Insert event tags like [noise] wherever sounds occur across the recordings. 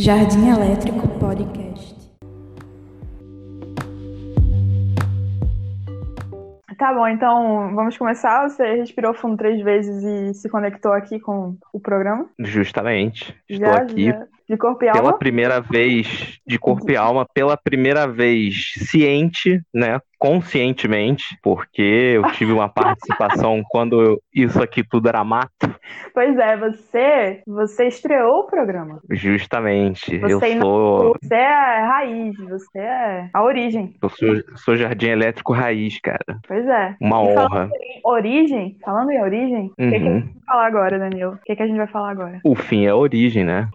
Jardim Elétrico Podcast. Tá bom, então vamos começar. Você respirou fundo três vezes e se conectou aqui com o programa? Justamente. Estou Já, aqui já. De corpo e pela alma? primeira vez, de corpo e alma, pela primeira vez ciente, né? Conscientemente, porque eu tive uma participação [laughs] quando eu- isso aqui tudo era mato. Pois é, você, você estreou o programa. Justamente. Eu Você sou, Você é a raiz, você é a origem. eu sou, sou jardim elétrico raiz, cara. Pois é. Uma E falando honra. em origem, falando em origem, o que, que a Uhum. gente vai falar agora, Danilo? O que, que a gente vai falar agora? O fim é a origem, né?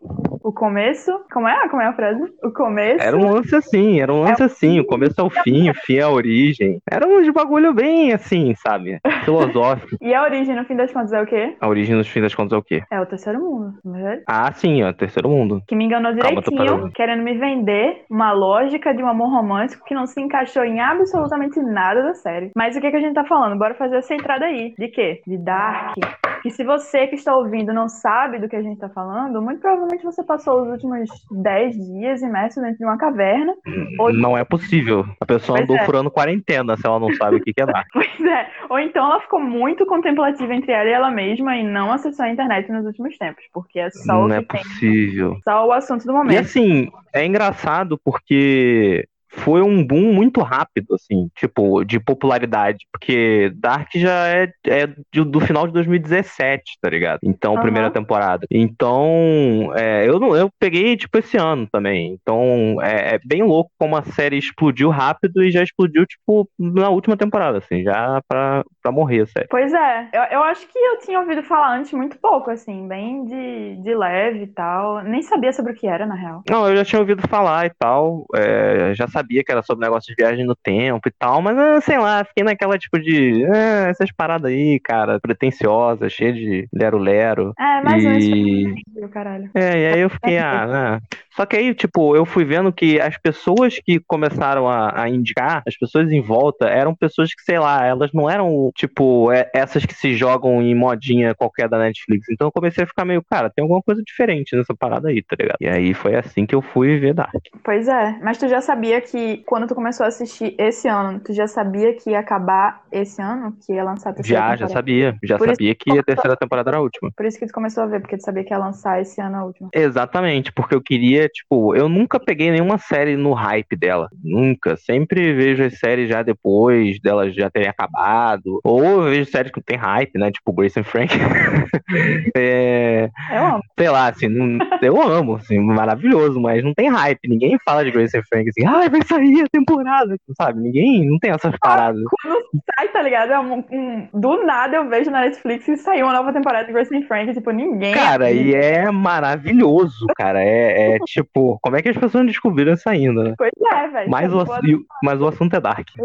O começo. Como é? Como é a frase? O começo. Era um lance assim, era um lance assim. O começo é o fim, o fim é a origem. Era um bagulho bem assim, sabe? [laughs] Filosófico. E a origem, no fim das contas, é o quê? A origem, nos fim das contas, é o quê? É o terceiro mundo, não é? Ah, sim, ó, terceiro mundo. Que me enganou Calma, direitinho, parando. querendo me vender uma lógica de um amor romântico que não se encaixou em absolutamente nada da série. Mas o que, que a gente tá falando? Bora fazer essa entrada aí. De quê? De Dark. Que se você que está ouvindo não sabe do que a gente tá falando, muito provavelmente você passou os últimos 10 dias imerso dentro de uma caverna. Ou, Não é possível. A pessoa Pois andou é. furando quarentena se ela não sabe o que que é dar. [laughs] pois é. Ou então ela ficou muito contemplativa entre ela e ela mesma e não acessou a internet nos últimos tempos. Porque é só Não o é que tem. possível. Só o assunto do E momento. assim, é engraçado porque foi um boom muito rápido, assim, tipo, de popularidade. Porque Dark já é, é de- do final de 2017, tá ligado? Então, Aham. primeira temporada. Então, é, eu não, eu peguei, tipo, esse ano também. Então, é, é bem louco como a série explodiu rápido e já explodiu, tipo, na última temporada, assim, já pra, pra morrer a série. Pois é, eu, eu acho que eu tinha ouvido falar antes muito pouco, assim, bem de, de leve e tal. Nem sabia sobre o que era, na real. Não, eu já tinha ouvido falar e tal, é, já sabia que era sobre negócio de viagem no tempo e tal, mas ah, sei lá, fiquei naquela tipo de, ah, essas paradas aí, cara, pretensiosas, cheia de lero-lero. É, mais um E, isso, caralho. é, e aí eu fiquei, [laughs] ah, né. Só que aí, tipo, eu fui vendo que as pessoas que começaram a, a indicar, as pessoas em volta, eram pessoas que, sei lá, elas não eram, tipo, é- essas que se jogam em modinha qualquer da Netflix. Então eu comecei a ficar meio, cara, tem alguma coisa diferente nessa parada aí, tá ligado? E aí foi assim que eu fui ver Dark. Pois é, mas tu já sabia que quando tu começou a assistir esse ano, tu já sabia que ia acabar esse ano? Que ia lançar a terceira Já, já temporada? sabia. Já Por sabia que a terceira temporada era a última. Por isso que tu começou a ver, porque tu sabia que ia lançar esse ano a última. Exatamente, porque eu queria, tipo, eu nunca peguei nenhuma série no hype dela. Nunca. Sempre vejo as séries já depois delas já terem acabado. Ou eu vejo séries que tem hype, né? Tipo Grace and Frank. [laughs] é, Eu amo. sei lá, assim, não- eu amo, assim, maravilhoso, mas não tem hype. Ninguém fala de Grace and Frank assim, ai, vai sair a temporada, sabe? Ninguém, não tem essas paradas. Quando sai, tá ligado? É um- um- do nada eu vejo na Netflix que saiu uma nova temporada de Grace and Frank, tipo, ninguém. Cara, e é maravilhoso, cara. É, é tipo, como é que as pessoas descobriram isso ainda, né? Pois é, velho. Mas o, Tipo, e o- mas o assunto é dark. É,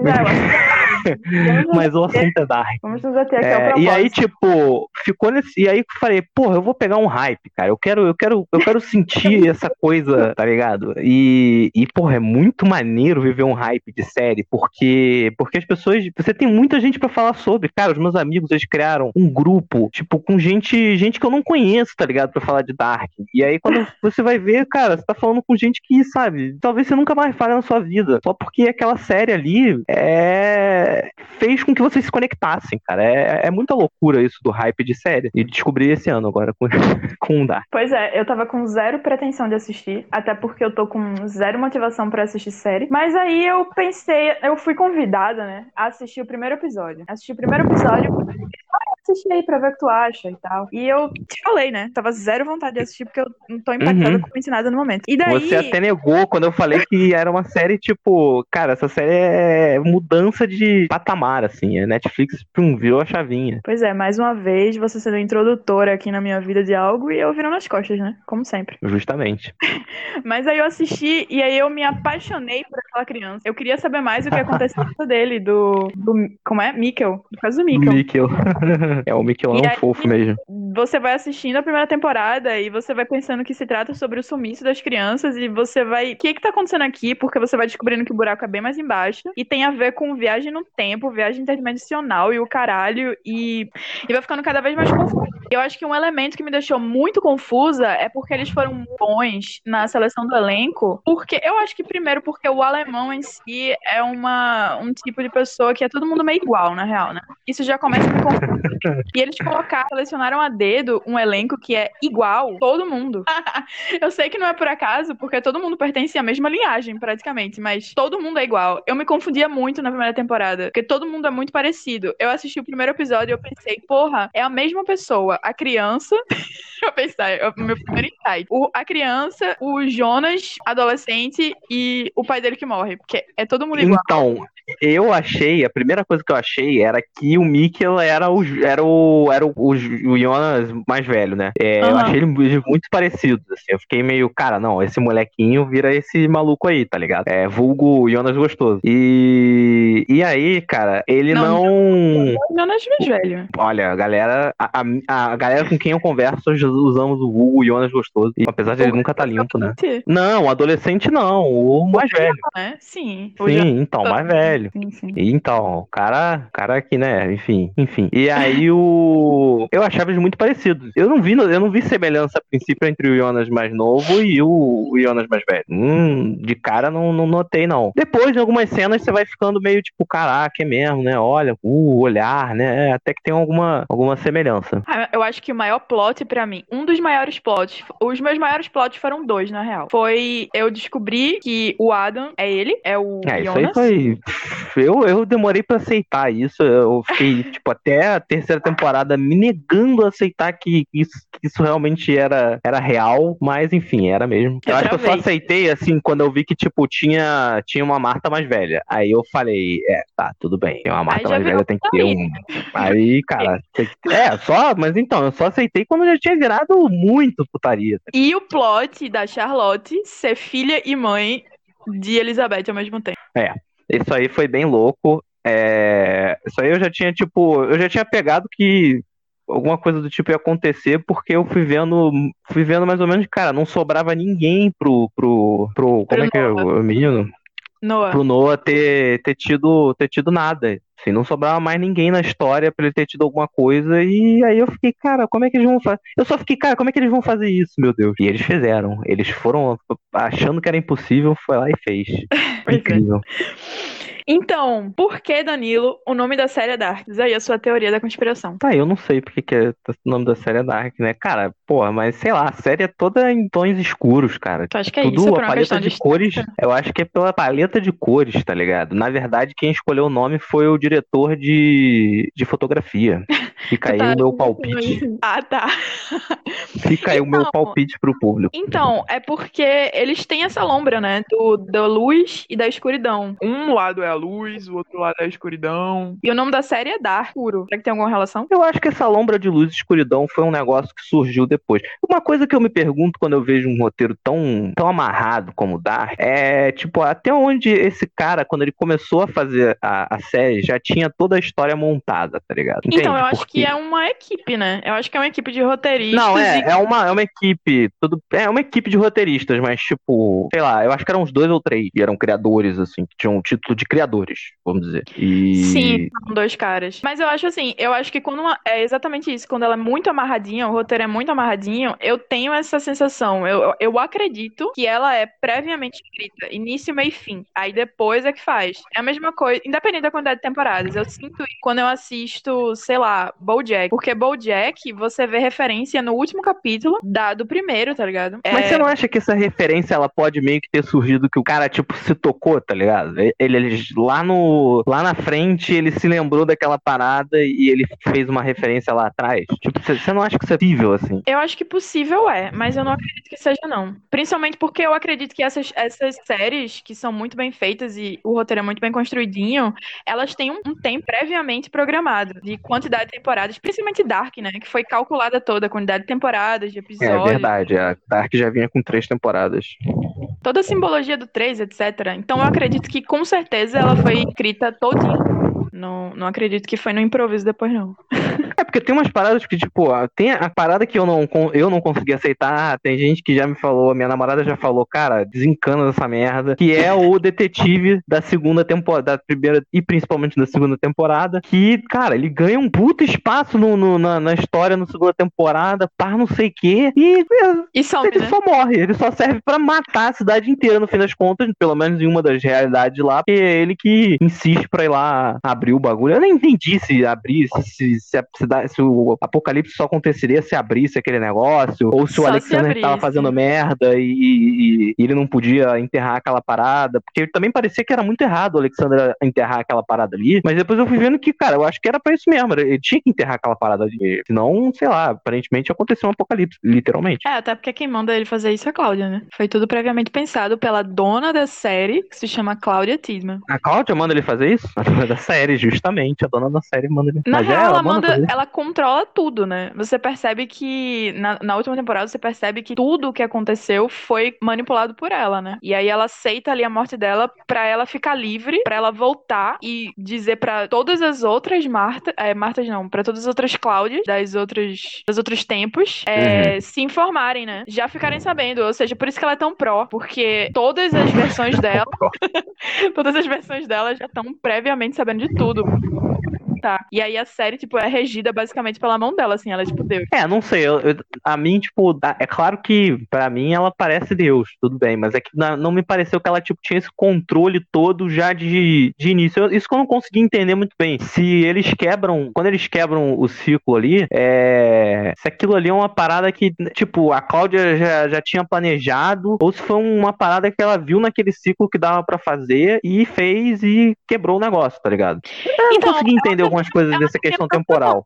[laughs] Mas o assunto é dark. Vamos ater aqui É, e aí, tipo, ficou nesse. E aí eu falei, porra, eu vou pegar um hype, cara. Eu quero, eu quero, eu quero sentir [laughs] essa coisa, tá ligado? E, e, porra, é muito maneiro viver um hype de série, porque, porque as pessoas. Você tem muita gente pra falar sobre. Cara, os meus amigos, eles criaram um grupo, tipo, com gente, gente que eu não conheço, tá ligado? Pra falar de Dark. E aí, quando [laughs] você vai ver, cara, você tá falando com gente que, sabe, talvez você nunca mais fale na sua vida. Só porque aquela série ali é... fez com que vocês se conectassem, cara. É, é muita loucura isso do hype de série. E descobri esse ano agora com, [laughs] com o Dark. Pois é, eu tava com zero pretensão de assistir, até porque eu tô com zero motivação pra assistir série. Mas aí eu pensei, eu fui convidada, né, a assistir o primeiro episódio. Assisti o primeiro episódio, ah, assisti aí pra ver o que tu acha e tal. E eu te falei, né, tava zero vontade de assistir porque eu não tô impactada Uhum. com nada no momento. E daí. Você até negou quando eu falei que era uma série, tipo, cara, essa série é mudança de patamar, assim. A Netflix pum, virou a chavinha. Pois é, mais uma vez você sendo introdutora aqui na minha vida de algo e eu virando as costas, né? Como sempre. [laughs] Justamente. Mas aí eu assisti e aí eu me apaixonei por aquela criança. Eu queria saber mais o que aconteceu [laughs] dele, do, do. Como é? Mikkel. No caso do Mikkel. Mikkel. [laughs] é, o aí- fofo mesmo. Você vai assistindo a primeira temporada e você vai pensando que se trata sobre o sumiço das crianças e você vai. O que que tá acontecendo aqui? Porque você vai descobrindo que o buraco é bem mais embaixo e tem a ver com viagem no tempo, viagem interdimensional e o caralho e, e vai ficando cada vez mais confuso. Eu acho que um elemento que me deixou muito confusa é porque eles foram bons na seleção do elenco. Porque eu acho que, primeiro, porque o alemão em si é uma, um tipo de pessoa que é todo mundo meio igual, na real, né? Isso já começa a me confundir. [laughs] e eles colocaram, selecionaram a dedo um elenco que é igual todo mundo. [laughs] eu sei que não é por acaso, porque todo mundo pertence à mesma linhagem, praticamente, mas todo mundo é igual. Eu me confundia muito na primeira temporada, porque todo mundo é muito parecido. Eu assisti o primeiro episódio e eu pensei, porra, é a mesma pessoa. A criança. [laughs] eu pensei, é o meu primeiro insight. O, a criança, o Jonas, adolescente, e o pai dele que morre. Porque é todo mundo igual. Então, eu achei, a primeira coisa que eu achei era que o Mikkel era o, era o, era o, o, o Jonas mais velho, né? É, Eu Aham. achei ele muito parecido, assim. Eu fiquei meio, cara, não, esse molequinho vira esse maluco aí, tá ligado? É vulgo Jonas gostoso. E, e aí, cara, ele Não, não... Jonas mais velho. Olha, a galera, a, a, a galera com quem eu converso, usamos o vulgo Jonas gostoso. E, apesar de ele nunca tá limpo, né? Não, o adolescente não, o mais velho. Né? Sim. Sim, então, mais velho. Sim, sim. Então, o cara, cara aqui, né? Enfim, enfim. E aí o. Eu achava eles muito parecidos. Eu não vi, eu não vi semelhança a princípio entre o Jonas mais novo e o, o Jonas mais velho. Hum, de cara não, não notei, não. Depois, em algumas cenas, você vai ficando meio tipo, caraca, é mesmo, né? Olha, o olhar, né? Até que tem alguma, alguma semelhança. Ah, Eu acho que o maior plot pra mim, um dos maiores plots, os meus maiores plots foram dois, na real. Foi eu descobri que o Adam é ele, é o É, isso Jonas. aí foi. Eu, eu demorei pra aceitar isso. Eu fiquei, [laughs] tipo, até a terceira temporada me negando a aceitar que isso, que isso realmente era, era real, mas enfim, era mesmo. Eu acho que eu só aceitei, assim, quando eu vi que, tipo, tinha, tinha uma Marta mais velha. Aí eu falei, é, tá, tudo bem. Tem uma Marta mais velha, tem que ter um. Aí, cara, que- é, só, mas então, eu só aceitei quando já tinha virado muito putaria. E o plot da Charlotte ser filha e mãe de Elizabeth ao mesmo tempo. Isso aí foi bem louco. É, Isso aí eu já tinha, tipo, eu já tinha pegado que alguma coisa do tipo ia acontecer, porque eu fui vendo, fui vendo mais ou menos, cara, não sobrava ninguém pro, pro, pro como é que é o menino? Noah. Pro Noah ter, ter tido, ter tido nada. Assim, não sobrava mais ninguém na história pra ele ter tido alguma coisa. E aí eu fiquei, cara, como é que eles vão fazer? Eu só fiquei, cara, como é que eles vão fazer isso, meu Deus? E eles fizeram. Eles foram achando que era impossível, foi lá e fez. [laughs] Pois é. Então, por que, Danilo, o nome da série é Dark? Diz aí a sua teoria da conspiração. Tá, eu não sei porque que é, o nome da série é Dark, né? Cara, porra, mas sei lá, a série é toda em tons escuros, cara. Tu acha que é Tudo, isso? A paleta de de cores, eu acho que é pela paleta de cores, tá ligado? Na verdade, quem escolheu o nome foi o diretor de, de fotografia. [laughs] Fica aí Tá, o meu eu palpite. Ah, tá. Fica aí o meu Então, palpite pro público. Então, é porque eles têm essa lombra, né? Do, da luz e da escuridão. Um lado é a luz, o outro lado é a escuridão. E o nome da série é Dark, puro. Será que tem alguma relação? Eu acho que essa lombra de luz e escuridão foi um negócio que surgiu depois. Uma coisa que eu me pergunto quando eu vejo um roteiro tão, tão amarrado como o Dark é, tipo, até onde esse cara, quando ele começou a fazer a, a série, já tinha toda a história montada, tá ligado? Então, Entende? eu acho que é uma equipe, né? Eu acho que é uma equipe de roteiristas. Não, é, e- é uma, é uma equipe, tudo, é uma equipe de roteiristas, mas tipo, sei lá, eu acho que eram uns dois ou três que eram criadores, assim, que tinham o título de criadores, vamos dizer. E... Sim, são dois caras. Mas eu acho assim, eu acho que quando uma- é exatamente isso, quando ela é muito amarradinha, o roteiro é muito amarradinho, eu tenho essa sensação. Eu, eu- acredito que ela é previamente escrita, início, meio e fim. Aí depois é que faz. É a mesma coisa, independente da quantidade de temporadas. Eu sinto quando eu assisto, sei lá, BoJack. Porque BoJack, você vê referência no último capítulo da, do primeiro, tá ligado? Mas É- você não acha que essa referência ela pode meio que ter surgido que o cara, tipo, se tocou, tá ligado? Ele, ele- lá, no, lá na frente ele se lembrou daquela parada e ele fez uma referência lá atrás. Tipo, você, não acha que isso é possível, assim? Eu acho que possível é, mas eu não acredito que seja, não. Principalmente porque eu acredito que essas, essas séries, que são muito bem feitas e o roteiro é muito bem construidinho, elas têm um, um tempo previamente programado de quantidade de temporadas, principalmente Dark, né? Que foi calculada toda a quantidade de temporadas, de É episódios, verdade, a Dark já vinha com três temporadas. Toda a simbologia do 3, etc. Então eu acredito que com certeza ela foi escrita todinha. Não, não acredito que foi no improviso depois, não. [laughs] É porque tem umas paradas que, tipo, tem a parada que eu não, eu não consegui aceitar. Tem gente que já me falou, minha namorada já falou, cara, desencana dessa merda. Que é o detetive da segunda temporada, da primeira e principalmente da segunda temporada. Que, cara, ele ganha um puto espaço no, no- na, na história na segunda temporada, par não sei o quê. E é, E some, ele né? só morre, ele só serve pra matar a cidade inteira no fim das contas, pelo menos em uma das realidades lá, porque é ele que insiste pra ir lá abrir o bagulho. Eu nem entendi se abrir, se, se, se, a cidade- se o apocalipse só aconteceria se abrisse aquele negócio, ou se Só o se Alexander tava abrisse. fazendo merda e, e- e ele não podia enterrar aquela parada, porque também parecia que era muito errado o Alexander enterrar aquela parada ali, mas depois eu fui vendo que, cara, eu acho que era pra isso mesmo, ele tinha que enterrar aquela parada ali, senão, sei lá, aparentemente aconteceu um apocalipse, literalmente. É, até porque quem manda ele fazer isso é a Cláudia, né? Foi tudo previamente pensado pela dona da série, que se chama Cláudia Tisman. A Cláudia manda ele fazer isso? A [laughs] dona da série, justamente. A dona da série manda ele. Na Mas é, real, ela manda manda. Ela controla tudo, né? Você percebe que na, na última temporada você percebe que tudo o que aconteceu foi manipulado por ela, né? E aí ela aceita ali a morte dela pra ela ficar livre, pra ela voltar e dizer pra todas as outras Marta, é, Martas não, pra todas as outras Cláudias das outras dos outros tempos, é, se informarem, né? Já ficarem sabendo, ou seja, por isso que ela é tão pró, porque todas as versões [laughs] dela, [laughs] todas as versões dela já estão previamente sabendo de tudo. Tá. E aí a série, tipo, é regida basicamente pela mão dela, assim, ela é tipo Deus. É, não sei. eu- eu- a mim, tipo, é claro que pra mim ela parece Deus, tudo bem, mas é que não me pareceu que ela, tipo, tinha esse controle todo já de, de início. Eu- isso que eu não consegui entender muito bem. Se eles quebram, quando eles quebram o ciclo ali, é. Se aquilo ali é uma parada que, tipo, a Cláudia já, já tinha planejado, ou se foi uma parada que ela viu naquele ciclo que dava pra fazer e fez e quebrou o negócio, tá ligado? Eu não Então, consegui entender algumas coisas ela dessa questão temporal.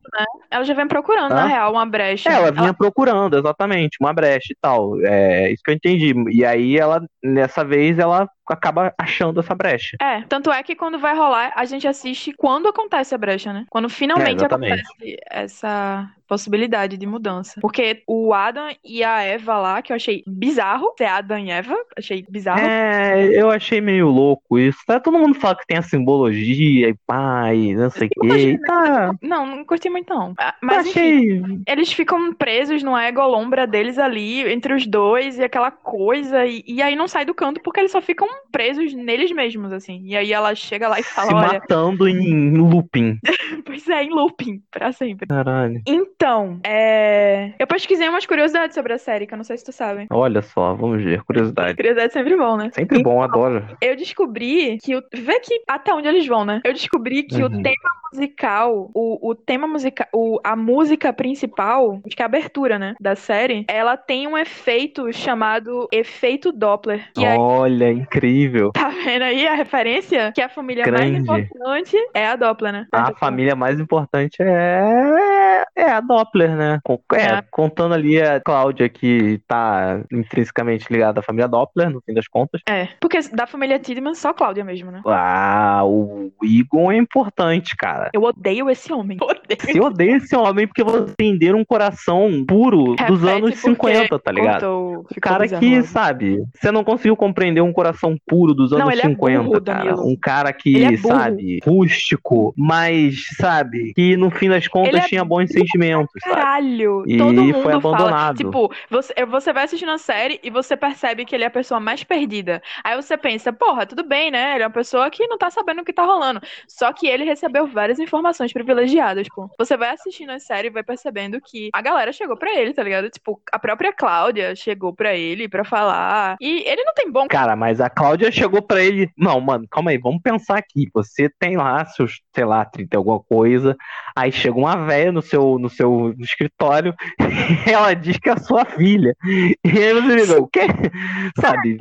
Ela já vem procurando, Tá. na real, uma brecha. É, ela vinha procurando, exatamente, uma brecha e tal. É isso que eu entendi. E aí ela, nessa vez, ela acaba achando essa brecha. É, tanto é que quando vai rolar, a gente assiste quando acontece a brecha, né? Quando finalmente É, acontece essa possibilidade de mudança. Porque o Adam e a Eva lá, que eu achei bizarro, ser Adam e Eva, achei bizarro. É, eu achei meio louco isso. Tá, todo mundo fala que tem a simbologia e pai, não sei o quê. Tá, Não, não curti muito não. Ah, Mas enfim, achei. eles ficam presos no ego lombra deles ali, entre os dois, e aquela coisa, e, e aí não sai do canto porque eles só ficam presos neles mesmos, assim. E aí ela chega lá e Se fala, olha, matando em looping. [laughs] pois é, em looping, pra sempre. Caralho. Então, é... eu pesquisei umas curiosidades sobre a série, que eu não sei se tu sabe. Olha só, vamos ver. Curiosidade. Curiosidade é sempre bom, né? Sempre bom, adoro. Eu descobri que o. Vê que até onde eles vão, né? Eu descobri que Uhum. o tema musical, o, o tema musical, o, a música principal, acho que é a abertura, né? Da série, ela tem um efeito chamado efeito Doppler. Aí, Olha, incrível. tá vendo aí a referência? Que a família mais Grande. importante é a Doppler, né? A família mais importante é, é a Doppler, né? Com- é, É. contando ali a Cláudia, que tá intrinsecamente ligada à família Doppler, no fim das contas. É, porque da família Tidman, só Cláudia mesmo, né? Ah, o Egon é importante, cara. Eu odeio esse homem. [laughs] Odeio. Você odeia esse homem porque você entender um coração puro dos Repete anos porque 50, tá ligado? cortou, O cara que, sabe, você não conseguiu compreender um coração puro dos anos Não, ele é 50, burro, cara. Um cara que, é sabe, rústico, mas, sabe, que no fim das contas é tinha bons sentimentos, sabe? Caralho! E Todo mundo foi fala. abandonado. Tipo, você, você vai assistindo a série e você percebe que ele é a pessoa mais perdida. Aí você pensa, porra, tudo bem, né? Ele é uma pessoa que não tá sabendo o que tá rolando. Só que ele recebeu várias informações privilegiadas, pô. Você vai assistindo a série e vai percebendo que a galera chegou pra ele, tá ligado? Tipo, a própria Cláudia chegou pra ele pra falar. E ele não tem bom. Cara, mas a Cláudia chegou pra ele. Não, mano, calma aí, vamos pensar aqui. Você tem lá seus, sei lá, 30 e alguma coisa. Aí chega uma velha no seu, no seu escritório [laughs] ela diz que é a sua filha. E aí você fica, o quê? [laughs] Sabe?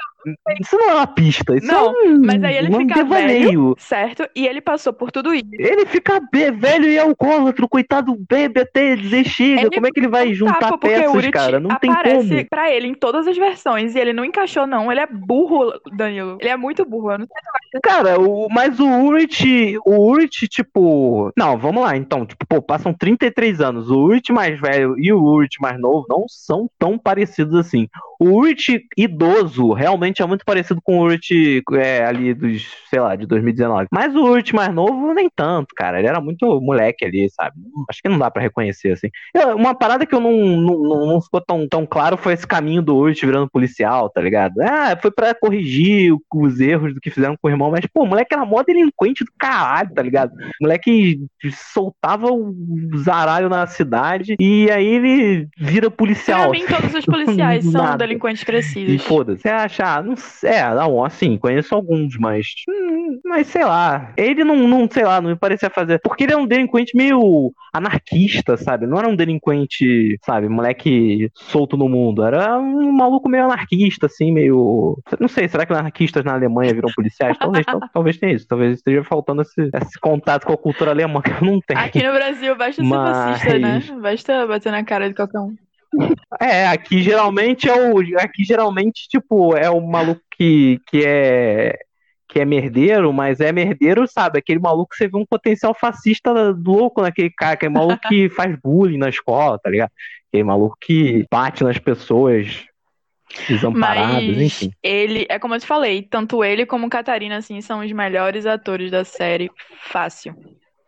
Isso não é uma pista, isso Não, é um, mas aí ele um fica devaneio. Certo? E ele passou por tudo isso. Ele fica velho e alcoólatra, coitado, bebe até dizer chega. Ele Como é que ele vai Não juntar peças, cara? Não tem aparece como. pra ele em todas as versões e ele não encaixou, não. Ele é burro, Danilo. Ele é muito burro. Eu não sei. Cara, o, mas o Urit, o Urit, tipo. Não, vamos lá, então. Tipo, pô, passam 33 anos. O Urit mais velho e o Urit mais novo não são tão parecidos assim. O Urich idoso realmente é muito parecido com o Urich é, ali dos, sei lá, de 2019. Mas o Urich mais novo, nem tanto, cara. Ele era muito moleque ali, sabe? Acho que não dá para reconhecer, assim. Eu, uma parada que eu não, não, não ficou tão, tão claro foi esse caminho do Urich virando policial, tá ligado? Ah, foi para corrigir os erros do que fizeram com o irmão, mas, pô, o moleque era mó delinquente do caralho, tá ligado? O moleque soltava o zaralho na cidade e aí ele vira policial. Pra mim, todos os policiais [laughs] são delinquentes crescidos. E foda-se. Você acha, ah, não sei, é, não, assim, conheço alguns, mas. Hum, mas sei lá. Ele não, não, sei lá, não me parecia fazer. Porque ele é um delinquente meio anarquista, sabe? Não era um delinquente, sabe, moleque solto no mundo. Era um maluco meio anarquista, assim, meio. Não sei, será que anarquistas na Alemanha viram policiais? Talvez, tal, [laughs] talvez tenha isso. Talvez esteja faltando esse, esse contato com a cultura alemã que eu não tenho. Aqui no Brasil basta mas... ser fascista, né? Basta bater na cara de qualquer um. É, aqui geralmente é o. Aqui geralmente, tipo, é o maluco que, que é. Que é merdeiro, mas é merdeiro, sabe? Aquele maluco que você vê um potencial fascista louco naquele cara, aquele maluco que [laughs] faz bullying na escola, tá ligado? Aquele maluco que bate nas pessoas desamparadas, mas enfim. Ele, é como eu te falei, tanto ele como Catarina, assim, são os melhores atores da série, fácil.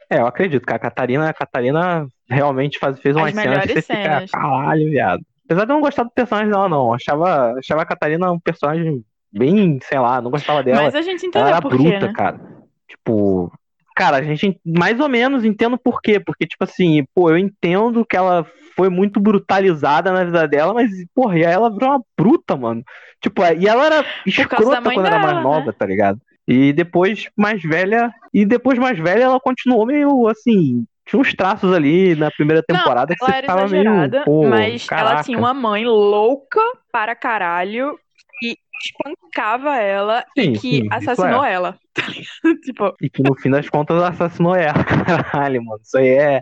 É, eu acredito que a Catarina, a Catarina realmente faz, fez umas cenas que você cenas. fica, caralho, viado. Apesar de eu não gostar do personagem dela, não. Achava, achava a Catarina um personagem bem, sei lá, não gostava dela. Mas a gente entendeu ela era por bruta, quê, né? cara. Tipo, cara, a gente mais ou menos entendo por quê. Porque, tipo assim, pô, eu entendo que ela foi muito brutalizada na vida dela, mas, porra, e aí ela virou uma bruta, mano. Tipo, e ela era escrota quando dela, era mais nova, né? tá ligado? E depois, mais velha. E depois, mais velha, ela continuou meio assim. Tinha uns traços ali na primeira temporada não, que você ficava meio. Pô, mas caraca. ela tinha uma mãe louca para caralho que espancava ela sim, e que sim, assassinou é. ela. [laughs] tipo... E que no fim das contas assassinou ela. [laughs] Caralho, mano. Isso aí é.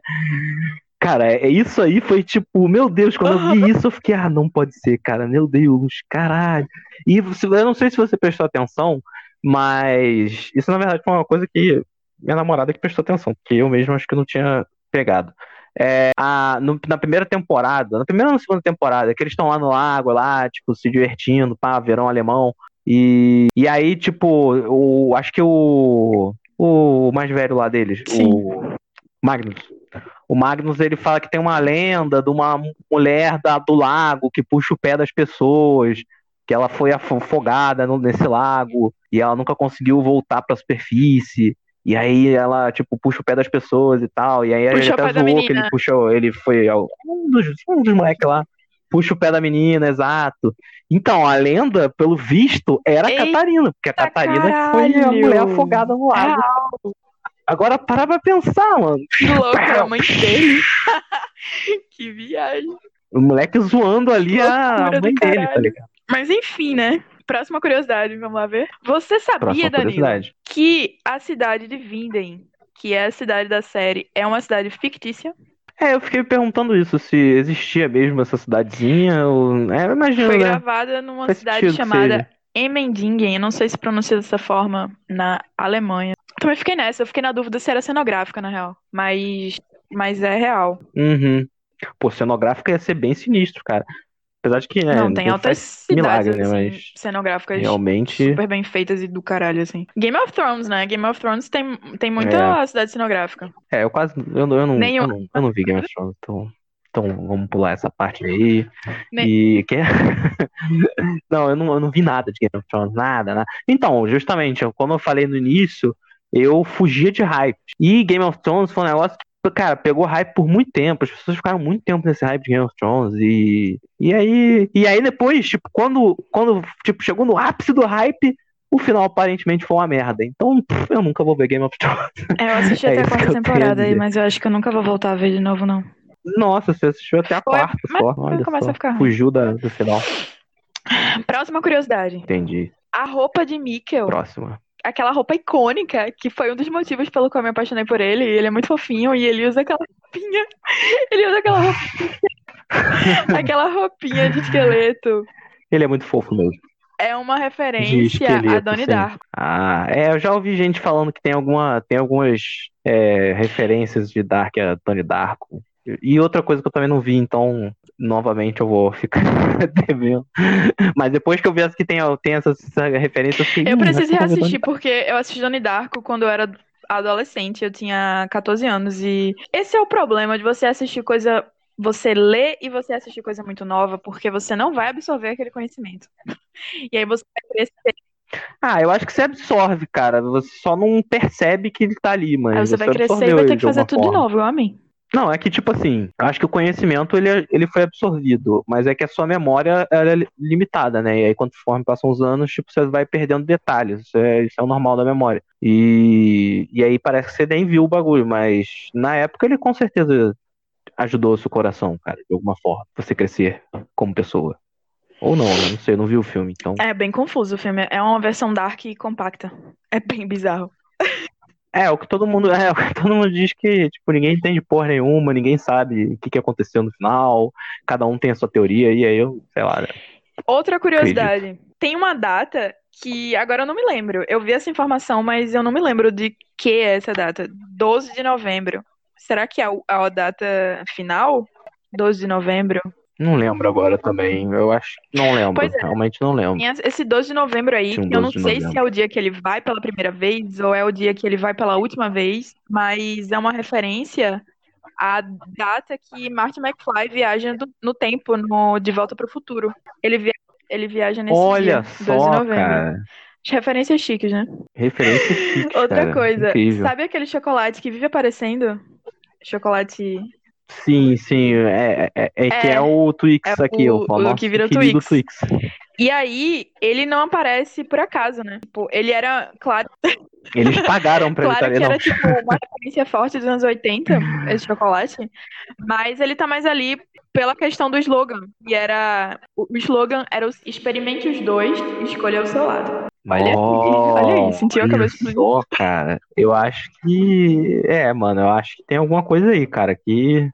Cara, é isso aí foi tipo, meu Deus, quando eu vi isso, eu fiquei, ah, não pode ser, cara, meu Deus, caralho. E você, eu não sei se você prestou atenção, mas isso na verdade foi uma coisa que minha namorada que prestou atenção, porque eu mesmo acho que não tinha pegado. É, a, no, na primeira temporada, na primeira ou na segunda temporada, que eles estão lá no lago, lá, tipo, se divertindo, pá, verão alemão. E, e aí, tipo, o, acho que o, o mais velho lá deles, Sim. o Magnus. O Magnus ele fala que tem uma lenda de uma mulher da, do lago que puxa o pé das pessoas que ela foi afogada nesse lago e ela nunca conseguiu voltar para a superfície. E aí ela, tipo, puxa o pé das pessoas e tal. E aí Puxa ele até zoou que ele puxou, ele foi um dos, um dos moleques lá, puxa o pé da menina, exato. Então, a lenda, pelo visto, era a Eita, Catarina, porque a Catarina foi a caralho. mulher afogada no lago. Agora para pra pensar, mano. Que louco, é a mãe [laughs] dele. [laughs] que viagem. O moleque zoando ali a mãe dele, tá caralho. ligado? Mas enfim, né? Próxima curiosidade, vamos lá ver. Você sabia, Danilo. Que a cidade de Vinden, que é a cidade da série, é uma cidade fictícia? É, eu fiquei perguntando isso, se existia mesmo essa cidadezinha. Ou... É, imagino, Foi né? gravada numa Faz cidade chamada seja. Emmendingen, eu não sei se pronuncia dessa forma na Alemanha. Também fiquei nessa, eu fiquei na dúvida se era cenográfica, na real. Mas, mas é real. Uhum. Pô, cenográfica ia ser bem sinistro, cara. Apesar de que, né, não, tem altas faz cidades milagre, né? assim, Mas cenográficas realmente. super bem feitas e do caralho, assim. Game of Thrones, né? Game of Thrones tem, tem muita É. cidade cenográfica. É, eu quase. Eu, não- eu, não, Nem eu, não, eu não vi Game of Thrones, então. Então vamos pular essa parte aí. Nem- E. Que... [laughs] não, eu não, eu não vi nada de Game of Thrones, nada, nada. Então, justamente, como eu falei no início, eu fugia de hype. E Game of Thrones foi um negócio cara, pegou hype por muito tempo. As pessoas ficaram muito tempo nesse hype de Game of Thrones. E, e aí. E aí depois, tipo, quando, quando tipo, chegou no ápice do hype. O final aparentemente foi uma merda. Então, pff, eu nunca vou ver Game of Thrones. É, eu assisti [laughs] É até a quarta temporada aí, mas eu acho que eu nunca vou voltar a ver de novo, não. Nossa, você assistiu até a quarta só. Olha começa só. a ficar. Fugiu da, do final. Próxima curiosidade. Entendi. A roupa de Mikkel, Próxima. Aquela roupa icônica, que foi um dos motivos pelo qual eu me apaixonei por ele. Ele é muito fofinho e ele usa aquela roupinha. [laughs] Ele usa aquela roupinha. [laughs] aquela roupinha de esqueleto. Ele é muito fofo mesmo. É uma referência a Donnie. Darko. Ah, é, eu já ouvi gente falando que tem alguma, tem algumas é, referências de Dark a Tony Darko. E outra coisa que eu também não vi, então, novamente eu vou ficar [laughs] devendo. Mas depois que eu vi que tem, tem essa, essa referência, eu fiquei, Eu "Hum, preciso eu ver reassistir porque eu assisti Donnie Darko quando eu era adolescente, eu tinha 14 anos e esse é o problema de você assistir coisa, você ler e você assistir coisa muito nova, porque você não vai absorver aquele conhecimento. E aí você vai crescer, Ah, eu acho que você absorve, cara. Você só não percebe que ele tá ali, mas aí você vai crescer e vai ter que fazer tudo de forma. novo, igual a mim. Não, é que tipo assim, acho que o conhecimento ele, é- ele foi absorvido, mas é que a sua memória ela é li- limitada, né? E aí, conforme passam os anos, tipo, você vai perdendo detalhes. Isso é, isso é o normal da memória. E, e aí parece que você nem viu o bagulho, mas na época ele com certeza ajudou o seu coração, cara, de alguma forma, você crescer como pessoa. Ou não, eu não sei, não vi o filme, então. É bem confuso o filme, é uma versão dark e compacta. É bem bizarro. É, o que todo mundo, é, [laughs] o que todo mundo diz que, tipo, ninguém entende porra nenhuma, ninguém sabe o que, que aconteceu no final, cada um tem a sua teoria, e aí eu, sei lá, né? Outra curiosidade, tem uma data que agora eu não me lembro. Eu vi essa informação, mas eu não me lembro de que é essa data. 12 de novembro. Será que é a, a data final? 12 de novembro. Não lembro agora também. Eu acho que não lembro. É. Realmente não lembro. Esse 12 de novembro aí, um que eu não 12 de sei se é o dia que ele vai pela primeira vez ou é o dia que ele vai pela última vez, mas é uma referência à data que Marty McFly viaja no tempo, no De Volta para o Futuro. Ele, via- ele viaja nesse Olha dia, 12 de só, novembro. cara. As Referências chiques, né? Referência [laughs] chique, Outra cara. coisa, Incrível. sabe aquele chocolate que vive aparecendo? Chocolate. Sim, sim. É, é, é que É, é o Twix é aqui. o- eu falo, o que vira Twix. Twix. E aí, ele não aparece por acaso, né? Tipo, ele era, claro, [laughs] Eles pagaram pra claro ele que estar era ali. tipo uma referência forte dos anos 80, [laughs] esse chocolate, mas ele tá mais ali pela questão do slogan. E era. O slogan era o experimente os dois escolha o seu lado. Olha aí, olha aí, sentiu a cabeça só, cara. Eu acho que. É, mano, eu acho que tem alguma coisa aí, cara, que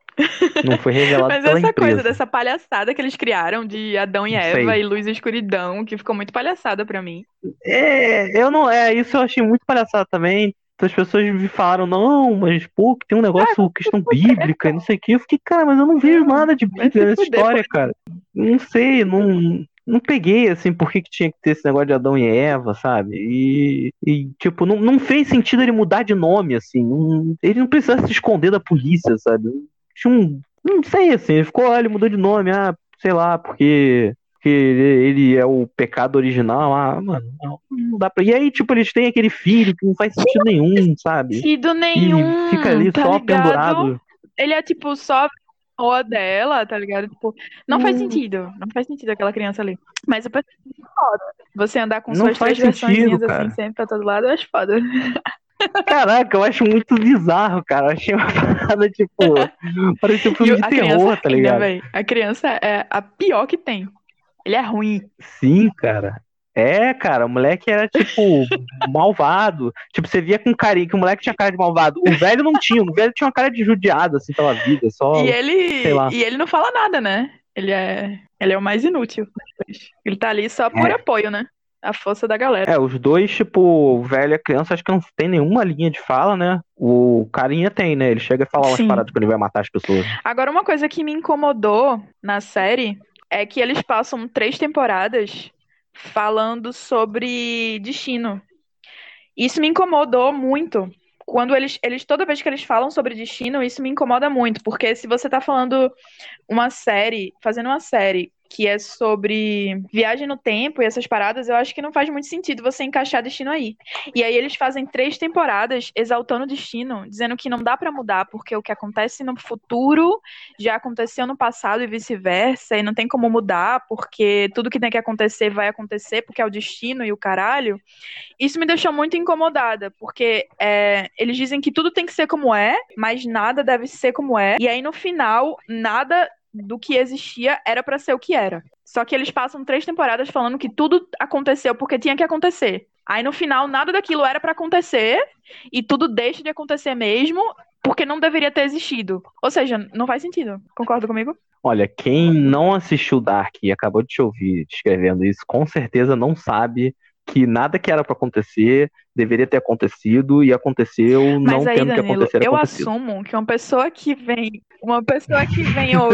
não foi revelado [laughs] Mas pela essa empresa. coisa dessa palhaçada que eles criaram de Adão e Não Eva sei. e luz e escuridão, que ficou muito palhaçada pra mim. É, eu não. É, isso eu achei muito palhaçada também. As pessoas me falaram, não, mas pô, que tem um negócio, questão bíblica, e não sei o que. Eu fiquei, cara, mas eu não vejo nada de Bíblia nessa história, cara. Não sei, não, não peguei, assim, por que, que tinha que ter esse negócio de Adão e Eva, sabe? E, e tipo, não, não fez sentido ele mudar de nome, assim. não- ele não precisava se esconder da polícia, sabe? Tinha um. Não sei, assim, ele ficou, ele mudou de nome, ah, sei lá, porque. Porque ele ele é o pecado original, ah, mano, não, não dá pra. E aí, tipo, eles têm aquele filho que não faz sentido nenhum, sabe? Sentido E nenhum. fica ali tá só ligado? pendurado. Ele é tipo só a dela, tá ligado? Tipo, não faz Hum. sentido. Não faz sentido aquela criança ali. Mas eu pensei que foda. Você andar com Não suas faz três sentido, assim, sempre pra todo lado, eu acho foda. [laughs] Caraca, eu acho muito bizarro, cara. Eu achei uma [laughs] parada, tipo, parecia um filme de terror, criança tá ligado? A criança é a pior que tem. Ele é ruim. Sim, cara. É, cara, o moleque era, tipo, [laughs] malvado. Tipo, você via com carinho que o moleque tinha cara de malvado. O velho não tinha, o velho tinha uma cara de judiado, assim, pela vida. Só. E ele, e ele não fala nada, né? Ele é, ele é o mais inútil. Ele tá ali só por É. apoio, né? A força da galera. É, os dois, tipo, o velho e a criança, acho que não tem nenhuma linha de fala, né? O carinha tem, né? Ele chega a falar umas Sim. paradas quando ele vai matar as pessoas. Agora, uma coisa que me incomodou na série é que eles passam três temporadas falando sobre destino. Isso me incomodou muito. Quando eles, eles, toda vez que eles falam sobre destino, isso me incomoda muito, porque se você tá falando uma série, fazendo uma série que é sobre viagem no tempo e essas paradas, eu acho que não faz muito sentido você encaixar destino aí. E aí eles fazem três temporadas exaltando o destino, dizendo que não dá pra mudar, porque o que acontece no futuro já aconteceu no passado e vice-versa, e não tem como mudar, porque tudo que tem que acontecer vai acontecer, porque é o destino e o caralho. Isso me deixou muito incomodada, porque é, eles dizem que tudo tem que ser como é, mas nada deve ser como é, e aí no final, nada do que existia era pra ser o que era. Só que eles passam três temporadas falando que tudo aconteceu porque tinha que acontecer. Aí no final, nada daquilo era pra acontecer, e tudo deixa de acontecer mesmo, porque não deveria ter existido. Ou seja, não faz sentido. Concorda comigo? Olha, quem não assistiu Dark e acabou de te ouvir descrevendo isso, com certeza não sabe que nada que era para acontecer deveria ter acontecido e aconteceu Mas não aí, tendo que Danilo, acontecer. eu acontecido. assumo que uma pessoa que vem. Uma pessoa que vem [laughs] ou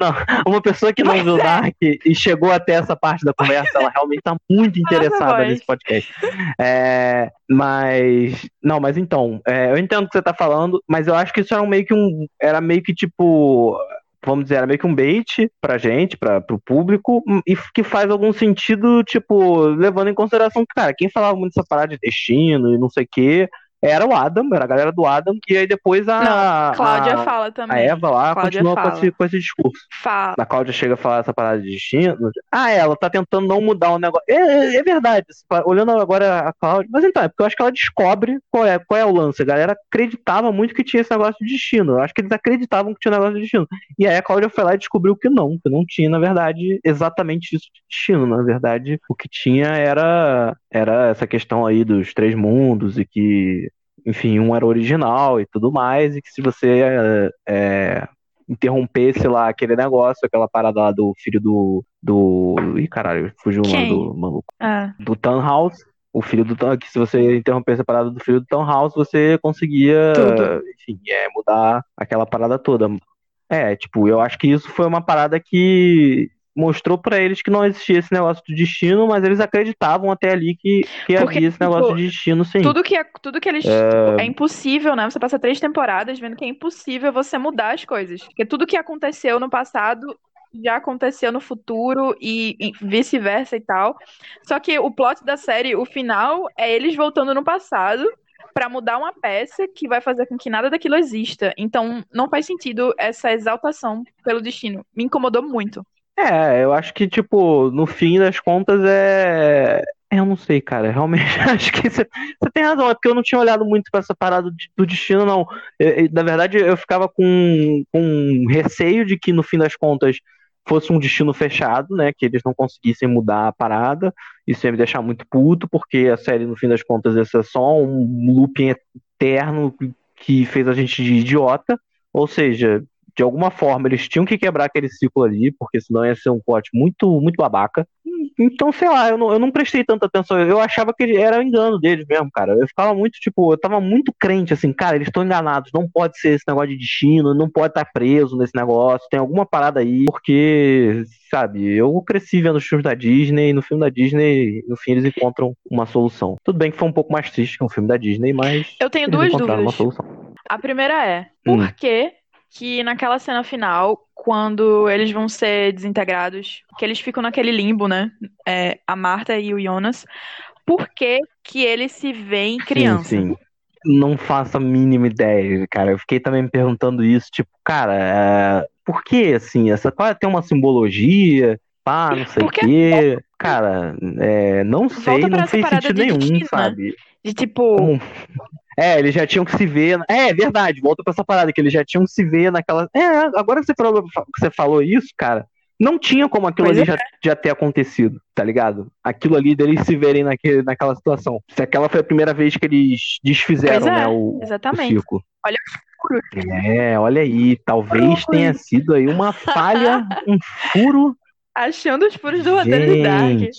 Não, uma pessoa que não Pois viu é. Dark e chegou até essa parte da conversa, ela realmente tá muito interessada voz. nesse podcast. É, mas. Não, mas então, é, eu entendo o que você tá falando, mas eu acho que isso era um meio que um. Era meio que tipo. Vamos dizer, era meio que um bait pra gente, pra, pro público, e que faz algum sentido, tipo, levando em consideração que, cara, quem falava muito dessa parada de destino e não sei o quê, era o Adam, era a galera do Adam, e aí depois a. Não, Cláudia a, fala a também. Eva lá Cláudia continua com esse, com esse discurso. Fala. A Cláudia chega a falar essa parada de destino. Ah, ela tá tentando não mudar o negócio. É, é- é verdade. Olhando agora a Cláudia. Mas então, é porque eu acho que ela descobre qual é, qual é o lance. A galera acreditava muito que tinha esse negócio de destino. Eu acho que eles acreditavam que tinha um negócio de destino. E aí a Cláudia foi lá e descobriu que não, que não tinha, na verdade, exatamente isso de destino. Na verdade, o que tinha era, era essa questão aí dos três mundos e que, enfim, um era original e tudo mais, e que se você é, interrompesse lá aquele negócio, aquela parada lá do filho do. do. Ih, caralho, fugiu o nome do maluco. É. Do Tannhaus. O filho do Tan, que se você interrompesse a parada do filho do Tannhaus, você conseguia, Tudo. enfim, é, mudar aquela parada toda. É, tipo, eu acho que isso foi uma parada que mostrou pra eles que não existia esse negócio de destino, mas eles acreditavam até ali que, que Porque, havia esse negócio tipo, de destino, sim. Tudo que, é, tudo que eles. tipo, é impossível, né? Você passa três temporadas vendo que é impossível você mudar as coisas. Porque tudo que aconteceu no passado já aconteceu no futuro e, e vice-versa e tal. Só que o plot da série, o final, é eles voltando no passado pra mudar uma peça que vai fazer com que nada daquilo exista. Então, não faz sentido essa exaltação pelo destino. Me incomodou muito. É, eu acho que, tipo, no fim das contas é. Eu não sei, cara. Realmente [laughs] acho que você tem razão. É porque eu não tinha olhado muito pra essa parada de- do destino, não. Eu- eu- na verdade, eu ficava com, com receio de que, no fim das contas, fosse um destino fechado, né? Que eles não conseguissem mudar a parada. Isso ia me deixar muito puto, porque a série, no fim das contas, é só um looping eterno que fez a gente de idiota. Ou seja, de alguma forma eles tinham que quebrar aquele ciclo ali, porque senão ia ser um plot muito, muito babaca. Então, sei lá, eu não, eu não prestei tanta atenção. Eu achava que era o engano deles mesmo, cara. Eu ficava muito, tipo, eu tava muito crente, assim, cara, eles estão enganados. Não pode ser esse negócio de destino, não pode estar preso nesse negócio. Tem alguma parada aí, porque, sabe, eu cresci vendo os filmes da Disney, e no filme da Disney, no fim, eles encontram uma solução. Tudo bem que foi um pouco mais triste que um filme da Disney, mas. Eu tenho duas dúvidas. solução. A primeira é, Hum. por que que naquela cena final, quando eles vão ser desintegrados, que eles ficam naquele limbo, né? É, a Marta e o Jonas, por que que eles se veem criança? Sim, sim. Não faço a mínima ideia, cara. Eu fiquei também me perguntando isso, tipo, cara, é, por que assim? Essa qual tem uma simbologia, pá, não sei o quê. Cara, é, não sei, não fez sentido nenhum, né? sabe? De tipo, Como- É, eles já tinham que se ver. É, verdade, volta pra essa parada, que eles já tinham que se ver naquela. É, agora que você falou, que você falou isso, cara, não tinha como aquilo Pois ali é. já, já ter acontecido, tá ligado? Aquilo ali deles se verem naquele, naquela situação. Se aquela foi a primeira vez que eles desfizeram, é, né, o, o exatamente. círculo. Olha furo. É, olha aí, talvez Furo. tenha sido aí uma falha, [laughs] um furo. achando os furos do roteiro de Dark.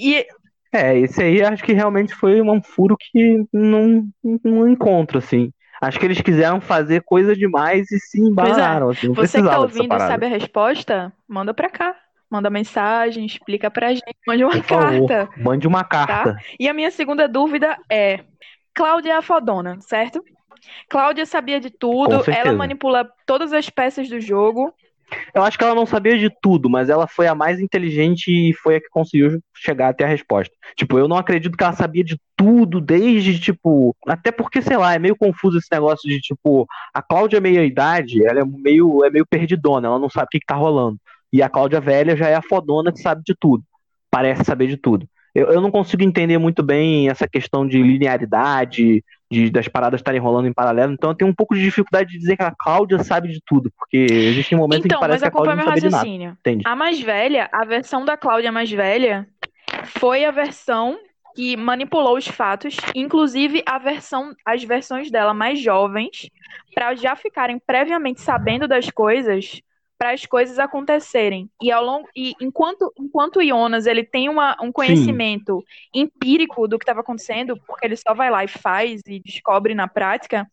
E É, esse aí acho que realmente foi um furo que não, não encontro, assim. Acho que eles quiseram fazer coisa demais e se embalaram, assim, não você que tá ouvindo e sabe a resposta, manda pra cá. Manda mensagem, explica pra gente, mande uma Por favor, carta. mande uma carta. E a minha segunda dúvida é: Cláudia é a fodona, certo? Cláudia sabia de tudo, ela manipula todas as peças do jogo. Eu acho que ela não sabia de tudo, mas ela foi a mais inteligente e foi a que conseguiu chegar até a resposta. Tipo, eu não acredito que ela sabia de tudo, desde, tipo. Até porque, sei lá, é meio confuso esse negócio de, tipo, a Cláudia meia-idade, ela é meio, é meio perdidona, ela não sabe o que, que tá rolando. E a Cláudia velha já é a fodona que sabe de tudo. Parece saber de tudo. Eu, eu não consigo entender muito bem essa questão de linearidade, de, das paradas estarem rolando em paralelo, então eu tenho um pouco de dificuldade de dizer que a Cláudia sabe de tudo, porque existem momentos em Então, que parece mas que a Cláudia acompanha não sabe de nada. Entende? A mais velha, a versão da Cláudia mais velha, foi a versão que manipulou os fatos, inclusive a versão, as versões dela mais jovens, para já ficarem previamente sabendo das coisas, para as coisas acontecerem. E ao longo e enquanto enquanto Jonas ele tem uma, um conhecimento Sim. empírico do que estava acontecendo, porque ele só vai lá e faz e descobre na prática,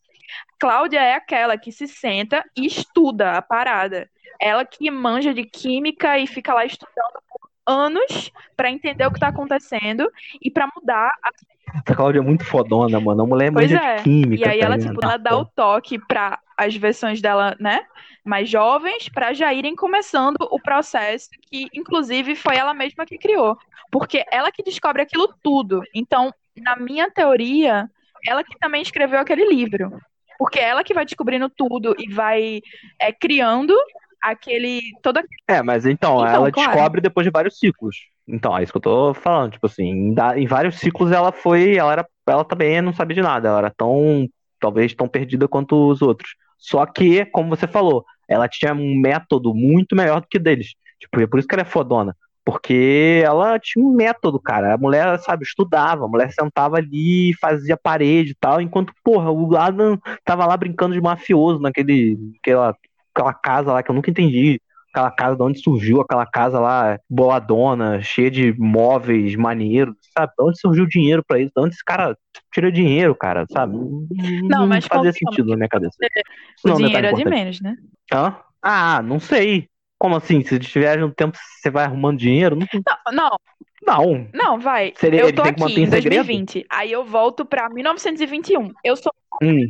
Cláudia é aquela que se senta e estuda a parada. Ela que manja de química e fica lá estudando por anos para entender o que está acontecendo e para mudar a a Cláudia é muito fodona, mano. A mulher é pois é. de química. E aí tá ela, tipo, ela dá o toque para as versões dela, né? Mais jovens, para já irem começando o processo que, inclusive, foi ela mesma que criou. Porque ela que descobre aquilo tudo. Então, na minha teoria, ela que também escreveu aquele livro. Porque ela que vai descobrindo tudo e vai é, criando aquele. Toda... É, mas então, então ela claro. descobre depois de vários ciclos. Então, é isso que eu tô falando. Tipo assim, em, vários ciclos ela foi. Ela era. Ela também não sabia de nada. Ela era tão. Talvez tão perdida quanto os outros. Só que, como você falou, ela tinha um método muito melhor do que deles. Tipo, é por isso que ela é fodona. Porque ela tinha um método, cara. A mulher, sabe, estudava, a mulher sentava ali, fazia parede e tal, enquanto, porra, o Adam tava lá brincando de mafioso naquele, aquela, aquela casa lá que eu nunca entendi. Aquela casa de onde surgiu, aquela casa lá boladona, cheia de móveis maneiros, sabe? De onde surgiu o dinheiro para isso? De onde esse cara tira dinheiro, cara, sabe? Não, não mas fazia sentido na minha cabeça. O dinheiro é de menos, né? Hã? Ah, não sei. Como assim? Se tiver um tempo, você vai arrumando dinheiro? Não, não. Não. Não, vai. Seria, eu tô aqui em 2020. Segredo? Aí eu volto pra 1921. Eu sou. Hum.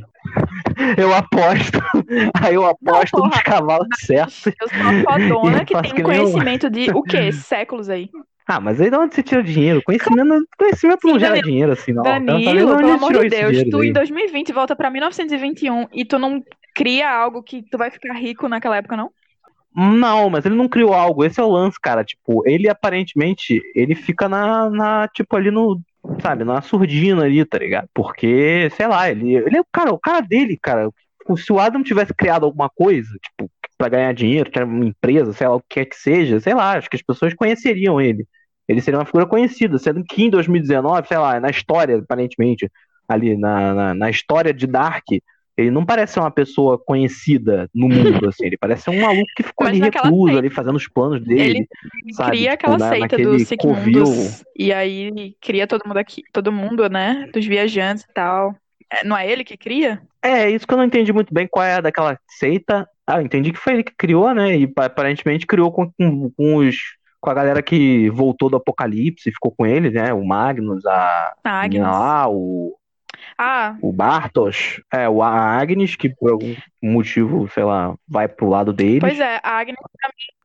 Eu aposto. [laughs] Aí eu aposto não, nos cavalos certos. Eu sou uma fodona [laughs] que tem um conhecimento de o quê? [laughs] Séculos aí. Ah, mas aí de onde você tira dinheiro? Conhecimento, conhecimento Sim, não gera Danilo, dinheiro assim, não. Danilo, pelo amor de Deus, tu em 2020 volta pra 1921 e tu não cria algo que tu vai ficar rico naquela época, não? Não, mas ele não criou algo. Esse é o lance, cara. Tipo, ele aparentemente, ele fica na, na tipo, ali no, sabe, na surdina ali, tá ligado? Porque, sei lá, ele, ele é o cara, o cara dele, cara. Se o Adam tivesse criado alguma coisa, tipo, para ganhar dinheiro, ter uma empresa, sei lá, o que quer que seja, sei lá, acho que as pessoas conheceriam ele. Ele seria uma figura conhecida, sendo que em 2019, sei lá, na história, aparentemente, ali na, na, na história de Dark, ele não parece ser uma pessoa conhecida no mundo, assim. Ele parece ser um maluco que ficou Mas ali recluso, seita, ali fazendo os planos dele. Ele sabe? cria tipo, aquela seita do Sigmundos. E aí cria todo mundo aqui, todo mundo, né? Dos viajantes e tal. É, não é ele que cria? É, isso que eu não entendi muito bem qual é daquela seita. Ah, entendi que foi ele que criou, né? E aparentemente criou com, com, com os com a galera que voltou do Apocalipse, ficou com ele, né? O Magnus, a, Magnus. lá, o ah. O Bartos, é, o Agnes, que por algum motivo, sei lá, vai pro lado dele. Pois é, a Agnes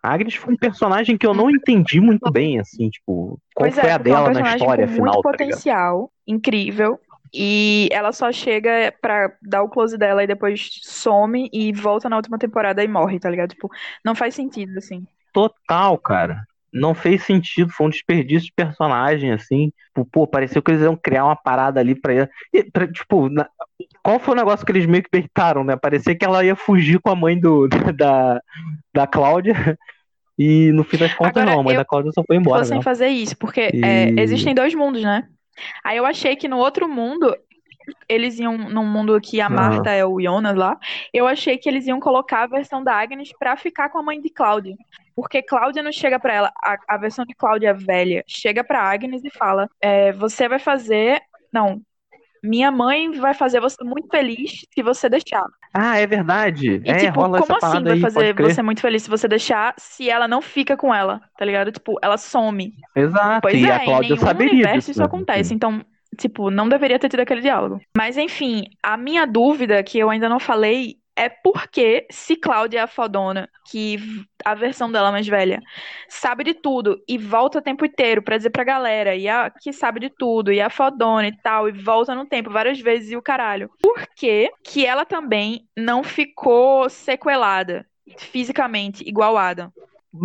A Agnes foi um personagem que eu não entendi muito bem, assim, tipo, qual pois foi é, a dela é um na história com final. Muito tá potencial, incrível. E ela só chega pra dar o close dela e depois some e volta na última temporada e morre, tá ligado? Tipo, não faz sentido, assim. Total, cara não fez sentido, foi um desperdício de personagem, assim. Tipo, pô, pareceu que eles iam criar uma parada ali pra ele. Pra, tipo, na... qual foi o negócio que eles meio que peitaram, né? Parecia que ela ia fugir com a mãe do, [laughs] da, da Cláudia. E no fim das contas, Agora, não, a mãe da Cláudia só foi embora. sem fazer isso, porque e... é, existem dois mundos, né? Aí eu achei que no outro mundo eles iam num mundo que a Marta é o Jonas lá, eu achei que eles iam colocar a versão da Agnes pra ficar com a mãe de Cláudia. Porque Cláudia não chega para ela, a, a, versão de Cláudia velha chega para Agnes e fala: é, Você vai fazer. Não, minha mãe vai fazer você muito feliz se você deixar. Ah, é verdade. E, é, tipo, como assim vai aí, fazer você muito feliz se você deixar se ela não fica com ela, tá ligado? Tipo, ela some. Exato. Pois e é, a Cláudia em nenhum saberia universo disso, isso acontece. Então, tipo, não deveria ter tido aquele diálogo. Mas enfim, a minha dúvida que eu ainda não falei é porque se Cláudia é a fodona, que a versão dela mais velha, sabe de tudo e volta o tempo inteiro pra dizer pra galera, e a que sabe de tudo, e a fodona e tal, e volta no tempo várias vezes e o caralho. Por que que ela também não ficou sequelada fisicamente, igual Adam?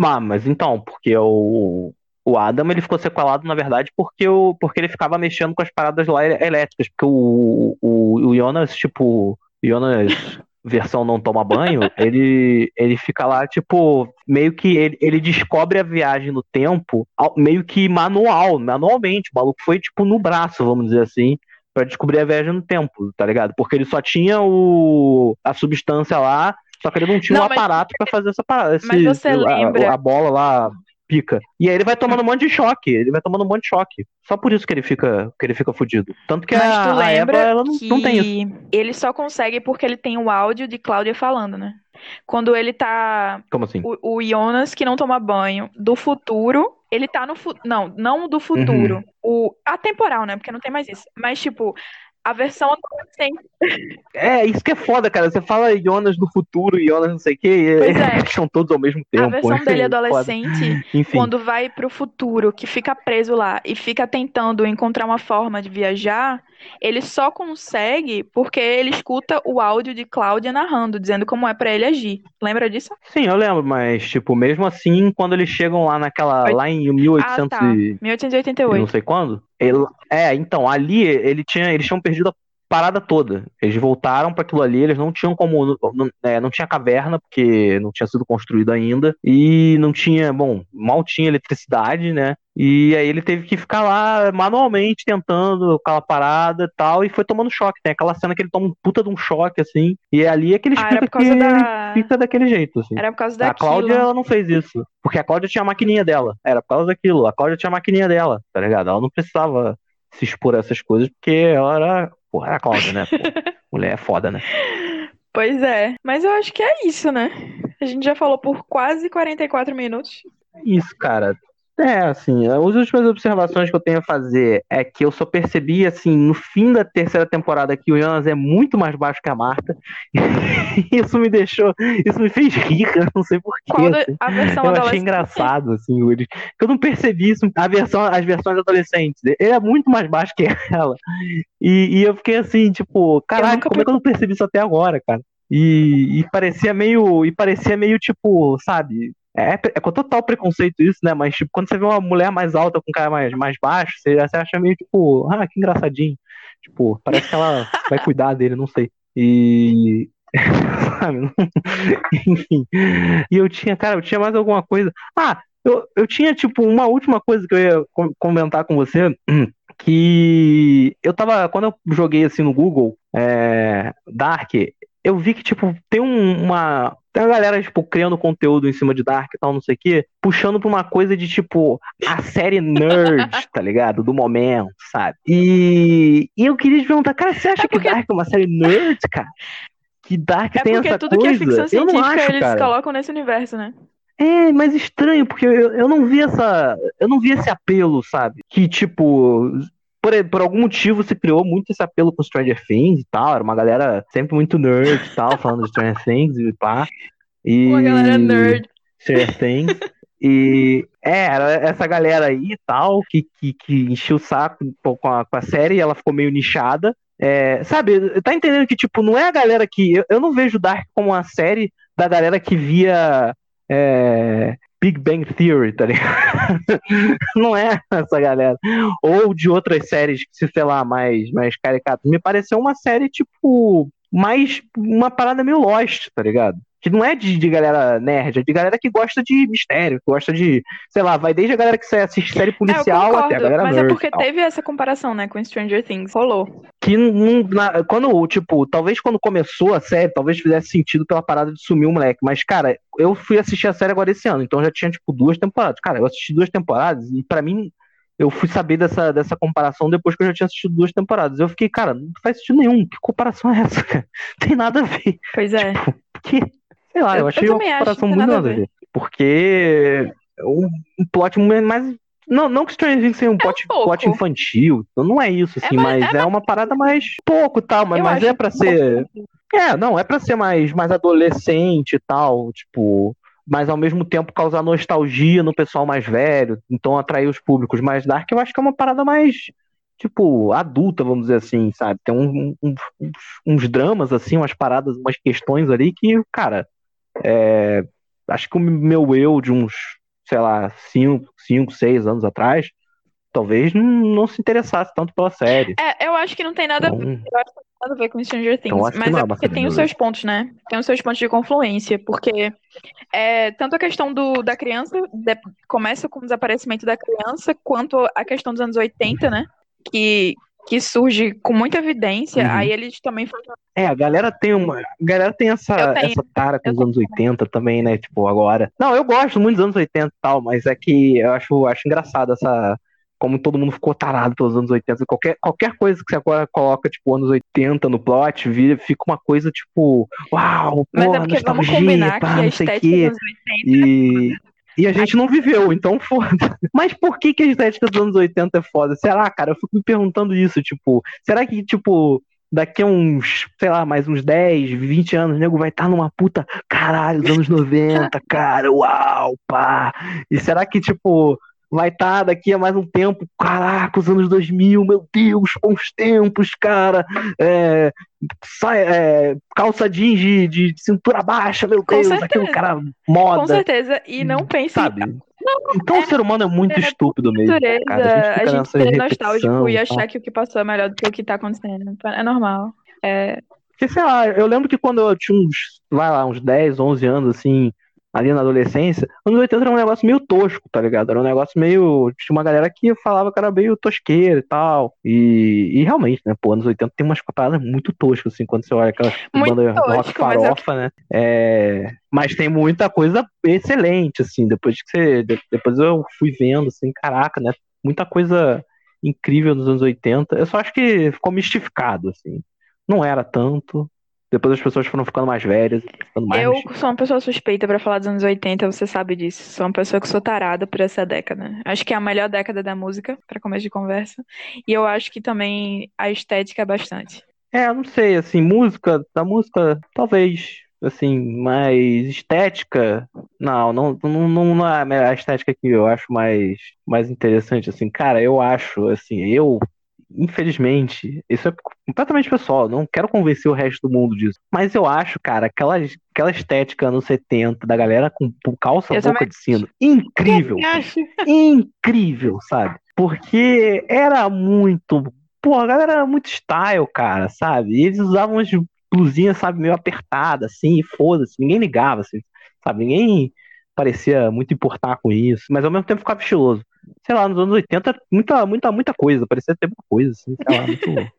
Ah, mas então, porque o, o Adam ele ficou sequelado, na verdade, porque, o, porque ele ficava mexendo com as paradas lá elétricas, porque o, o, o Jonas, tipo, Jonas versão não toma banho, [laughs] ele, ele fica lá, tipo, meio que ele, ele descobre a viagem no tempo, meio que manual, manualmente. O maluco foi, tipo, no braço, vamos dizer assim, para descobrir a viagem no tempo, tá ligado? Porque ele só tinha o, a substância lá Só que ele não tinha um aparato pra fazer essa parada. Esse, Mas você a- lembra- A, bola lá pica. E aí ele vai tomando um monte de choque. Ele vai tomando um monte de choque. Só por isso que ele fica, que ele fica fudido. Tanto que Mas a, a Eva, ela não, não tem isso. ele só consegue porque ele tem o áudio de Cláudia falando, né? Quando ele tá. Como assim? O, o Jonas, que não toma banho, do futuro. Ele tá no. Fu... Não, não do futuro. Uhum. O atemporal, né? Porque não tem mais isso. Mas, tipo, a versão adolescente. É, isso que é foda, cara. Você fala Jonas no futuro, Jonas não sei o quê, e Pois é. eles são todos ao mesmo tempo. a versão dele Foda. [laughs] adolescente. Quando vai pro futuro, que fica preso lá e fica tentando encontrar uma forma de viajar, ele só consegue porque ele escuta o áudio de Cláudia narrando, dizendo como é pra ele agir. Lembra disso? Sim, eu lembro, mas, tipo, mesmo assim, quando eles chegam lá naquela. Lá em 1800 Ah, tá. e... e não 1888. sei quando. Ele- é, então, ali ele tinha, eles tinham perdido a parada toda. Eles voltaram para aquilo ali, eles não tinham como. Não, é, não tinha caverna, porque não tinha sido construído ainda. E não tinha, bom, mal tinha eletricidade, né? E aí ele teve que ficar lá manualmente tentando aquela parada e tal, e foi tomando choque. Tem aquela cena que ele toma um puta de um choque, assim, e é ali é que ele Ah, explica era por causa que da. Fica daquele jeito, assim. Era por causa A daquilo. Cláudia, ela não fez isso. Porque a Cláudia tinha a maquininha dela. Era por causa daquilo. A Cláudia tinha a maquininha dela, tá ligado? Ela não precisava se expor a essas coisas, porque ela era. Pô, era a Cláudia, né? [laughs] Mulher é foda, né? Pois é. Mas eu acho que é isso, né? A gente já falou por quase 44 minutos. Isso, cara. É, assim, as últimas observações que eu tenho a fazer é que eu só percebi, assim, no fim da terceira temporada que o Jonas é muito mais baixo que a Marta. [laughs] Isso me deixou. Isso me fez rir, eu não sei porquê. Assim. a versão Eu achei engraçado, assim, o- ele- eu não percebi isso, a versão, as versões adolescentes. Ele é muito mais baixo que ela. E, e eu fiquei assim, tipo, caralho, nunca como é que eu não percebi isso até agora, cara? E, e parecia meio. E parecia meio, tipo, sabe? É, é com total preconceito isso, né? Mas, tipo, quando você vê uma mulher mais alta com um cara mais, mais baixo, você, você acha meio, tipo, ah, que engraçadinho. Tipo, parece que ela [laughs] vai cuidar dele, não sei. E. [laughs] sabe? [laughs] Enfim. E eu tinha, cara, eu tinha mais alguma coisa. Ah, eu, eu tinha, tipo, uma última coisa que eu ia com- comentar com você. [clears throat] Que eu tava. Quando eu joguei assim no Google, é, Dark, eu vi que, tipo, tem um- uma. Tem uma galera, tipo, criando conteúdo em cima de Dark e tal, não sei o quê, puxando pra uma coisa de, tipo, a série nerd, [laughs] tá ligado? Do momento, sabe? E, e eu queria te perguntar, cara, você acha É porque- que Dark é uma série nerd, cara? Que Dark É tem porque essa tudo coisa? que é ficção científica acho, eles cara. colocam nesse universo, né? É, mas estranho, porque eu, eu não vi essa. Eu não vi esse apelo, sabe? Que, tipo. Por, por algum motivo se criou muito esse apelo com Stranger Things e tal. Era uma galera sempre muito nerd e tal, falando de Stranger Things e pá. E... Uma galera nerd. Stranger Things. E é, era essa galera aí e tal, que, que, que encheu o saco com a, com a série e ela ficou meio nichada. É, sabe, tá entendendo que, tipo, não é a galera que. Eu, eu não vejo Dark como uma série da galera que via é, Big Bang Theory, tá ligado? [laughs] não é essa galera. Ou de outras séries que, se sei lá, mais, mais caricatas. Me pareceu uma série, tipo, mais uma parada meio Lost, tá ligado? Que não é de, de galera nerd, é de galera que gosta de mistério, que gosta de, sei lá, vai desde a galera que assiste série É, policial concordo, até a galera mas nerd. é porque teve essa comparação, né, com Stranger Things. Rolou. que não, na- quando, tipo, talvez quando começou a série, talvez fizesse sentido pela parada de sumir o moleque. Mas, cara, eu fui assistir a série agora esse ano, então já tinha, tipo, duas temporadas. Cara, eu assisti duas temporadas e pra mim, eu fui saber dessa, dessa comparação depois que eu já tinha assistido duas temporadas. Eu fiquei, cara, não faz sentido nenhum. Que comparação é essa, [laughs] cara? Não tem nada a ver. Pois é. Porque, sei lá, eu, Eu- eu achei uma também acho, comparação muito nada a ver. Porque um, um plot mais. Não, não que Stranger Things seja um plot, pouco. plot infantil, não é isso, assim, É mais- mas é, uma parada mais pouco tal, mas, Eu mas é pra ser. É, não, é pra ser mais, mais adolescente e tal, tipo, mas ao mesmo tempo causar nostalgia no pessoal mais velho, então atrair os públicos mais dark, eu acho que é uma parada mais, tipo, adulta, vamos dizer assim, sabe? Tem um- um- uns, uns dramas, assim, umas paradas, umas questões ali que, cara, é, acho que o meu eu de uns, sei lá, 5, cinco, 6 anos atrás, talvez não, se interessasse tanto pela série. É, eu acho que não tem nada, Então, nada a ver com Stranger Things, Então, que mas é é porque tem os nerd. seus pontos, né? Tem os seus pontos de confluência, porque é, tanto a questão do, da criança, de- começa com o desaparecimento da criança, quanto a questão dos anos 80, né? Que que surge com muita evidência, Uhum. aí eles também fazem. É, a galera tem uma. A galera tem essa, essa tara com Eu os anos 80 também, né? Tipo, agora. Não, eu gosto muito dos anos 80 e tal, mas é que eu acho, acho engraçado essa. Como todo mundo ficou tarado pelos anos 80. Qualquer, qualquer coisa que você agora coloca, tipo, anos 80 no plot, vira, fica uma coisa, tipo, uau, Mas porra, é porque vamos combinar pá, que a não sei o estética quê. dos 80 E, e a gente não viveu, então foda. [laughs] Mas por que, que a estética dos anos 80 é foda? Será, cara? Eu fico me perguntando isso, tipo, será que, tipo, daqui a uns, sei lá, mais uns 10, 20 anos, o nego vai estar numa puta, caralho, dos anos 90, cara, uau, pá. E será que, tipo, vai estar daqui a mais um tempo, caraca, os anos 2000, meu Deus, bons tempos, cara. É, sai, é, calça jeans de, de cintura baixa, meu Com Deus, aquele cara Com moda. certeza. E não pense Sabe? Então o ser humano é muito é estúpido mesmo, natureza, cara. A gente a gente ser repetição nostálgico e tal. achar que o que passou é melhor do que o que tá acontecendo. É normal. É, Porque, sei lá, eu lembro que quando eu tinha uns, vai lá, uns 10, 11 anos, assim, ali na adolescência, anos 80 era um negócio meio tosco, tá ligado? Era um negócio meio. Tinha uma galera que falava que era meio tosqueiro e tal. E, e realmente, né, pô, anos 80 tem umas paradas muito toscas, assim, quando você olha aquelas Muito bandas rock tosco, é farofa, né? É, mas tem muita coisa excelente, assim, depois que você. de- Depois eu fui vendo, assim, caraca, né? Muita coisa incrível nos anos 80. Eu só acho que ficou mistificado, assim. Não era tanto. Depois as pessoas foram ficando mais velhas, ficando mais eu sou uma pessoa suspeita pra falar dos anos 80, você sabe disso. Sou uma pessoa que sou tarada por essa década. Acho que é a melhor década da música, pra começo de conversa. E eu acho que também a estética é bastante. É, eu não sei, assim, música, da música, talvez, assim, mais estética, não, não, não, não não é a estética que eu acho mais, mais interessante, assim, cara, eu acho, assim, eu, infelizmente, isso é completamente pessoal, não quero convencer o resto do mundo disso, mas eu acho, cara, aquela, aquela estética anos 70 da galera com, calça Eu boca de sino, incrível, incrível, sabe? Porque era muito. Pô, a galera era muito style, cara, sabe? E eles usavam umas blusinhas, sabe, meio apertadas, assim, e foda-se, ninguém ligava, assim, sabe? Ninguém parecia muito importar com isso, mas ao mesmo tempo ficava estiloso. Sei lá, nos anos 80, muita, muita, muita coisa, parecia ter muita coisa, assim, sei lá, [laughs] muito.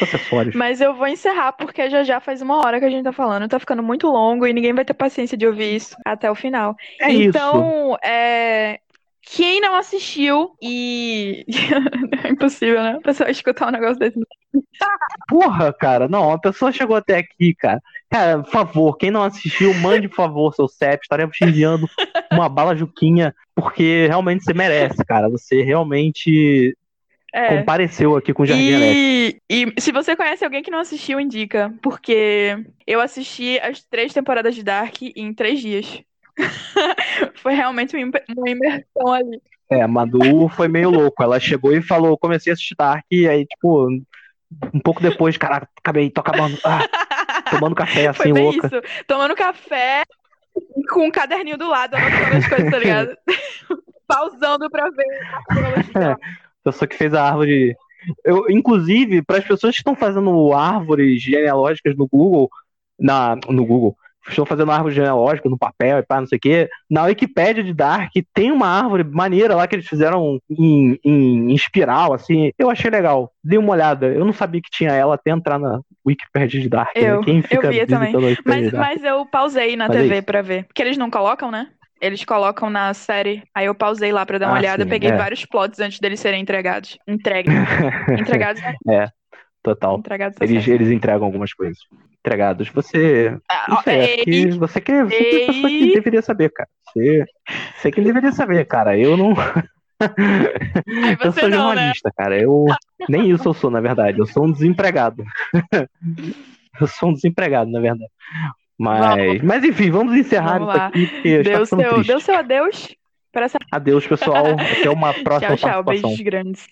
acessórios. Mas eu vou encerrar porque já já faz uma hora que a gente tá falando, tá ficando muito longo e ninguém vai ter paciência de ouvir isso até o final. É isso. então, é, quem não assistiu e [laughs] é impossível, né? A pessoa escutar um negócio desse. Porra, cara, não, a pessoa chegou até aqui, cara. Cara, por favor, quem não assistiu, mande, por favor, seu CEP. Estaremos te enviando uma bala juquinha, porque realmente você merece, cara. Você realmente É. compareceu aqui com o Jardim. E, e se você conhece alguém que não assistiu, indica, porque eu assisti as três temporadas de Dark em três dias. [laughs] Foi realmente uma imersão ali. É, a Madu foi meio louco. Ela chegou e falou: comecei a assistir Dark, e aí, tipo, um pouco depois, caraca, acabei, tô acabando. Ah, [laughs] tomando café [laughs] Foi assim, bem louca. isso. Tomando café com um caderninho do lado, anotando as coisas, tá ligado? [laughs] Pausando pra ver a cronologia. Pessoa que fez a árvore. Eu, inclusive, para as pessoas que estão fazendo árvores genealógicas no Google, na, no Google, estão fazendo árvore genealógica no papel e pá, não sei o quê, na Wikipédia de Dark tem uma árvore maneira lá que eles fizeram em, em, em espiral, assim. Eu achei legal. Dei uma olhada. Eu não sabia que tinha ela até entrar na Wikipédia de Dark. né? Eu- Quem fica eu via também. Mas, mas eu pausei na é TV isso. pra ver. Porque eles não colocam, né? Eles colocam na série. Aí eu pausei lá pra dar uma Ah, olhada. sim, peguei é. vários plots antes deles serem entregados. Entregues. [laughs] Entregados. Total. entregados. Eles, eles entregam algumas coisas. Entregados. Você. Ah, acho que você que, você que é que deveria saber, cara. Você, você que deveria saber, cara. Eu não. Eu sou não, né? jornalista, cara. Eu nem isso eu sou, na verdade. Eu sou um desempregado. [laughs] eu sou um desempregado, na verdade. Mas, mas enfim, vamos encerrar Vamos isso aqui, porque Deu ficando seu, triste. deu seu adeus para essa. Adeus, pessoal. Até uma [laughs] próxima Tchau, tchau. participação. Beijos grandes.